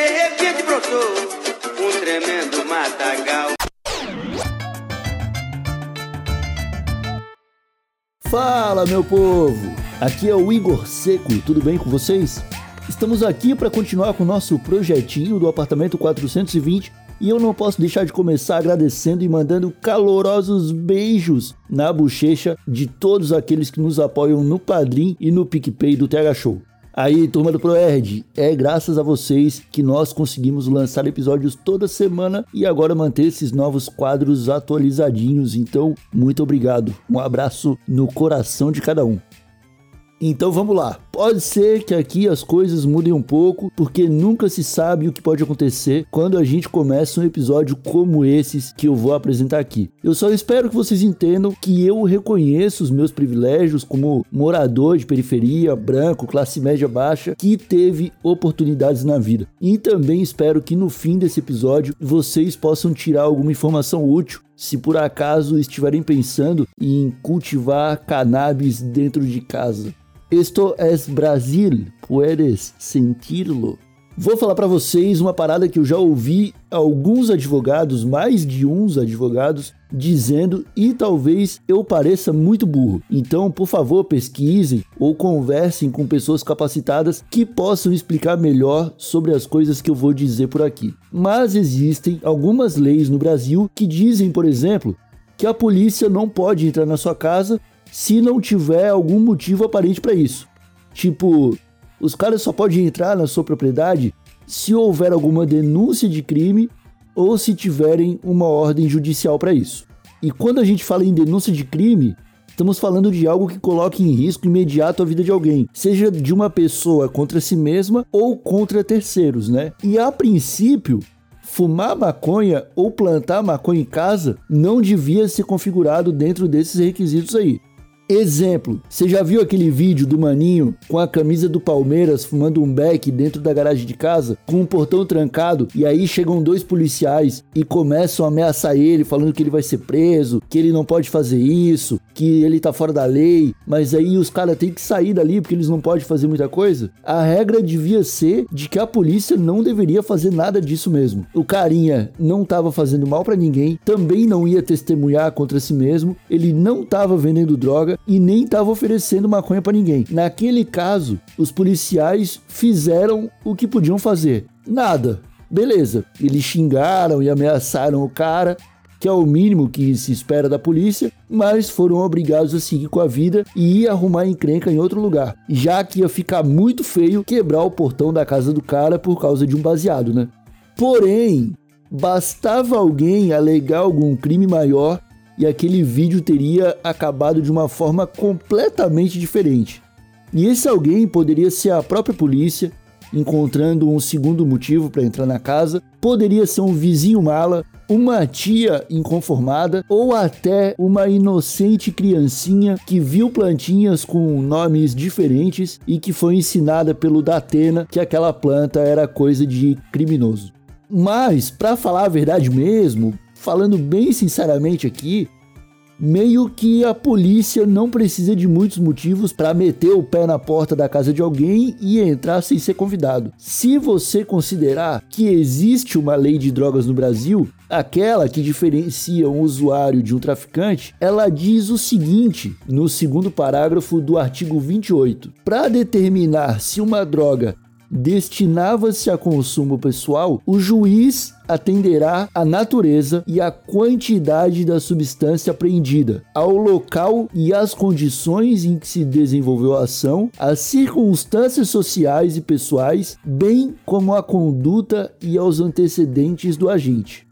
De repente brotou um tremendo matagal. Fala, meu povo! Aqui é o Igor Seco, tudo bem com vocês? Estamos aqui para continuar com o nosso projetinho do apartamento 420 e eu não posso deixar de começar agradecendo e mandando calorosos beijos na bochecha de todos aqueles que nos apoiam no Padrim e no PicPay do TH Show. Aí, turma do ProErd, é graças a vocês que nós conseguimos lançar episódios toda semana e agora manter esses novos quadros atualizadinhos. Então, muito obrigado. Um abraço no coração de cada um. Então vamos lá. Pode ser que aqui as coisas mudem um pouco, porque nunca se sabe o que pode acontecer quando a gente começa um episódio como esses que eu vou apresentar aqui. Eu só espero que vocês entendam que eu reconheço os meus privilégios como morador de periferia, branco, classe média baixa, que teve oportunidades na vida. E também espero que no fim desse episódio vocês possam tirar alguma informação útil se por acaso estiverem pensando em cultivar cannabis dentro de casa. Esto es Brasil, puedes sentirlo. Vou falar para vocês uma parada que eu já ouvi alguns advogados, mais de uns advogados, dizendo e talvez eu pareça muito burro. Então, por favor, pesquisem ou conversem com pessoas capacitadas que possam explicar melhor sobre as coisas que eu vou dizer por aqui. Mas existem algumas leis no Brasil que dizem, por exemplo, que a polícia não pode entrar na sua casa se não tiver algum motivo aparente para isso. Tipo, os caras só podem entrar na sua propriedade se houver alguma denúncia de crime ou se tiverem uma ordem judicial para isso. E quando a gente fala em denúncia de crime, estamos falando de algo que coloque em risco imediato a vida de alguém, seja de uma pessoa contra si mesma ou contra terceiros, né? E a princípio, fumar maconha ou plantar maconha em casa não devia ser configurado dentro desses requisitos aí. Exemplo, você já viu aquele vídeo do maninho com a camisa do Palmeiras fumando um beck dentro da garagem de casa, com um portão trancado, e aí chegam dois policiais e começam a ameaçar ele, falando que ele vai ser preso, que ele não pode fazer isso, que ele tá fora da lei, mas aí os caras têm que sair dali porque eles não podem fazer muita coisa? A regra devia ser de que a polícia não deveria fazer nada disso mesmo. O carinha não tava fazendo mal para ninguém, também não ia testemunhar contra si mesmo, ele não tava vendendo droga e nem estava oferecendo maconha para ninguém. Naquele caso, os policiais fizeram o que podiam fazer. Nada. Beleza. Eles xingaram e ameaçaram o cara, que é o mínimo que se espera da polícia, mas foram obrigados a seguir com a vida e ir arrumar encrenca em outro lugar, já que ia ficar muito feio quebrar o portão da casa do cara por causa de um baseado, né? Porém, bastava alguém alegar algum crime maior e aquele vídeo teria acabado de uma forma completamente diferente. E esse alguém poderia ser a própria polícia, encontrando um segundo motivo para entrar na casa, poderia ser um vizinho mala, uma tia inconformada ou até uma inocente criancinha que viu plantinhas com nomes diferentes e que foi ensinada pelo Datena que aquela planta era coisa de criminoso. Mas, para falar a verdade mesmo, falando bem sinceramente aqui, meio que a polícia não precisa de muitos motivos para meter o pé na porta da casa de alguém e entrar sem ser convidado. Se você considerar que existe uma lei de drogas no Brasil, aquela que diferencia um usuário de um traficante, ela diz o seguinte no segundo parágrafo do artigo 28: para determinar se uma droga destinava-se a consumo pessoal, o juiz atenderá à natureza e à quantidade da substância apreendida, ao local e às condições em que se desenvolveu a ação, às circunstâncias sociais e pessoais, bem como à conduta e aos antecedentes do agente.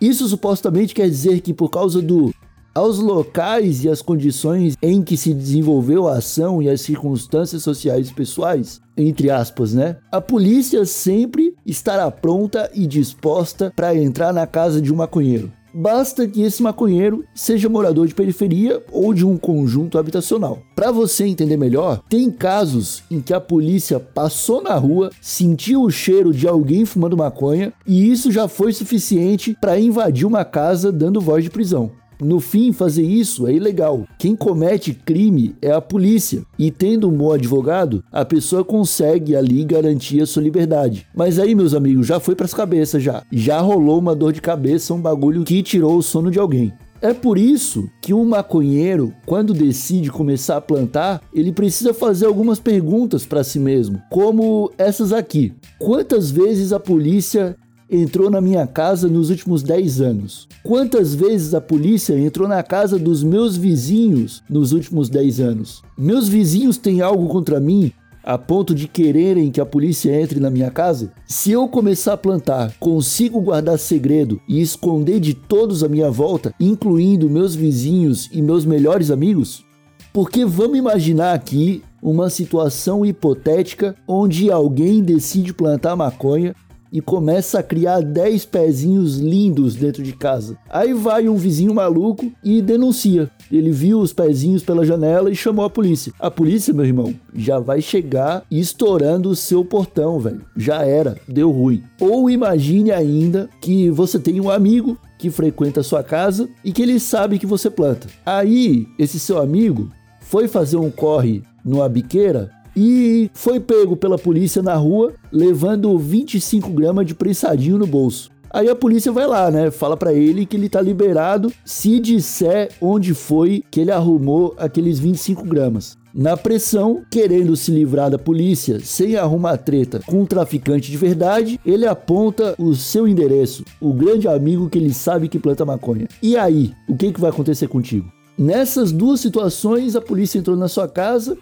Isso supostamente quer dizer que, por causa do aos locais e às condições em que se desenvolveu a ação e as circunstâncias sociais e pessoais, entre aspas, né? A polícia sempre estará pronta e disposta para entrar na casa de um maconheiro. Basta que esse maconheiro seja morador de periferia ou de um conjunto habitacional. Para você entender melhor, tem casos em que a polícia passou na rua, sentiu o cheiro de alguém fumando maconha e isso já foi suficiente para invadir uma casa dando voz de prisão. No fim, fazer isso é ilegal. Quem comete crime é a polícia. E tendo um bom advogado, a pessoa consegue ali garantir a sua liberdade. Mas aí, meus amigos, já foi pras cabeças já. Já rolou uma dor de cabeça, um bagulho que tirou o sono de alguém. É por isso que um maconheiro, quando decide começar a plantar, ele precisa fazer algumas perguntas para si mesmo, como essas aqui: Quantas vezes a polícia entrou na minha casa nos últimos 10 anos? Quantas vezes a polícia entrou na casa dos meus vizinhos nos últimos 10 anos? Meus vizinhos têm algo contra mim a ponto de quererem que a polícia entre na minha casa? Se eu começar a plantar, consigo guardar segredo e esconder de todos à minha volta, incluindo meus vizinhos e meus melhores amigos? Porque vamos imaginar aqui uma situação hipotética onde alguém decide plantar maconha e começa a criar 10 pezinhos lindos dentro de casa. Aí vai um vizinho maluco e denuncia. Ele viu os pezinhos pela janela e chamou a polícia. A polícia, meu irmão, já vai chegar estourando o seu portão, velho. Já era, deu ruim. Ou imagine ainda que você tem um amigo que frequenta a sua casa e que ele sabe que você planta. Aí, esse seu amigo foi fazer um corre numa biqueira e foi pego pela polícia na rua levando 25 gramas de prensadinho no bolso. Aí a polícia vai lá, né? Fala para ele que ele tá liberado se disser onde foi que ele arrumou aqueles 25 gramas. Na pressão, querendo se livrar da polícia sem arrumar treta com um traficante de verdade, ele aponta o seu endereço, o grande amigo que ele sabe que planta maconha. E aí, o que, que vai acontecer contigo? Nessas duas situações, a polícia entrou na sua casa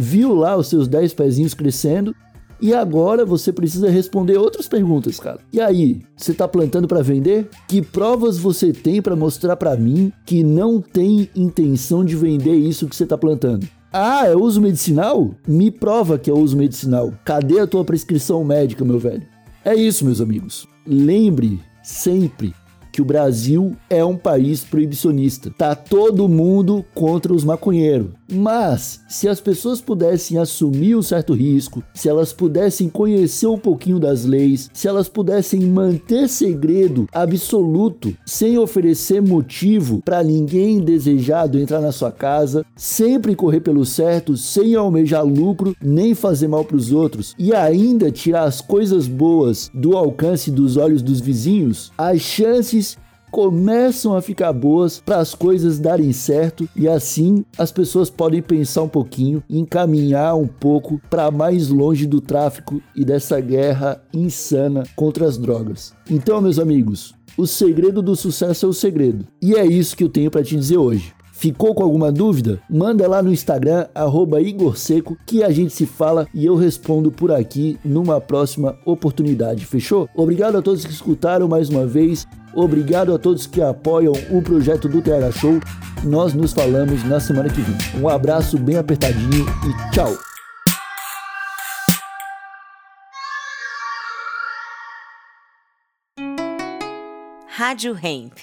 viu lá os seus 10 pezinhos crescendo e agora você precisa responder outras perguntas, cara. E aí, você tá plantando para vender? Que provas você tem para mostrar para mim que não tem intenção de vender isso que você tá plantando? Ah, é uso medicinal? Me prova que é uso medicinal. Cadê a tua prescrição médica, meu velho? É isso, meus amigos. Lembre sempre que o Brasil é um país proibicionista. Tá todo mundo contra os maconheiros. Mas se as pessoas pudessem assumir um certo risco, se elas pudessem conhecer um pouquinho das leis, se elas pudessem manter segredo absoluto, sem oferecer motivo para ninguém desejado entrar na sua casa, sempre correr pelo certo, sem almejar lucro nem fazer mal para os outros e ainda tirar as coisas boas do alcance dos olhos dos vizinhos, as chances começam a ficar boas para as coisas darem certo e assim as pessoas podem pensar um pouquinho, encaminhar um pouco para mais longe do tráfico e dessa guerra insana contra as drogas. Então, meus amigos, o segredo do sucesso é o segredo. E é isso que eu tenho para te dizer hoje. Ficou com alguma dúvida? Manda lá no Instagram, Igor Seco, que a gente se fala e eu respondo por aqui numa próxima oportunidade, fechou? Obrigado a todos que escutaram mais uma vez. Obrigado a todos que apoiam o projeto do TH Show. Nós nos falamos na semana que vem. Um abraço bem apertadinho e tchau! Rádio Hemp.